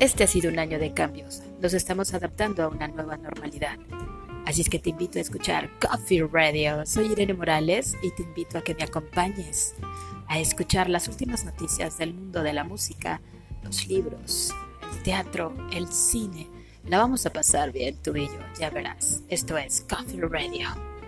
Este ha sido un año de cambios. Nos estamos adaptando a una nueva normalidad. Así es que te invito a escuchar Coffee Radio. Soy Irene Morales y te invito a que me acompañes a escuchar las últimas noticias del mundo de la música, los libros, el teatro, el cine. La vamos a pasar bien tú y yo, ya verás. Esto es Coffee Radio.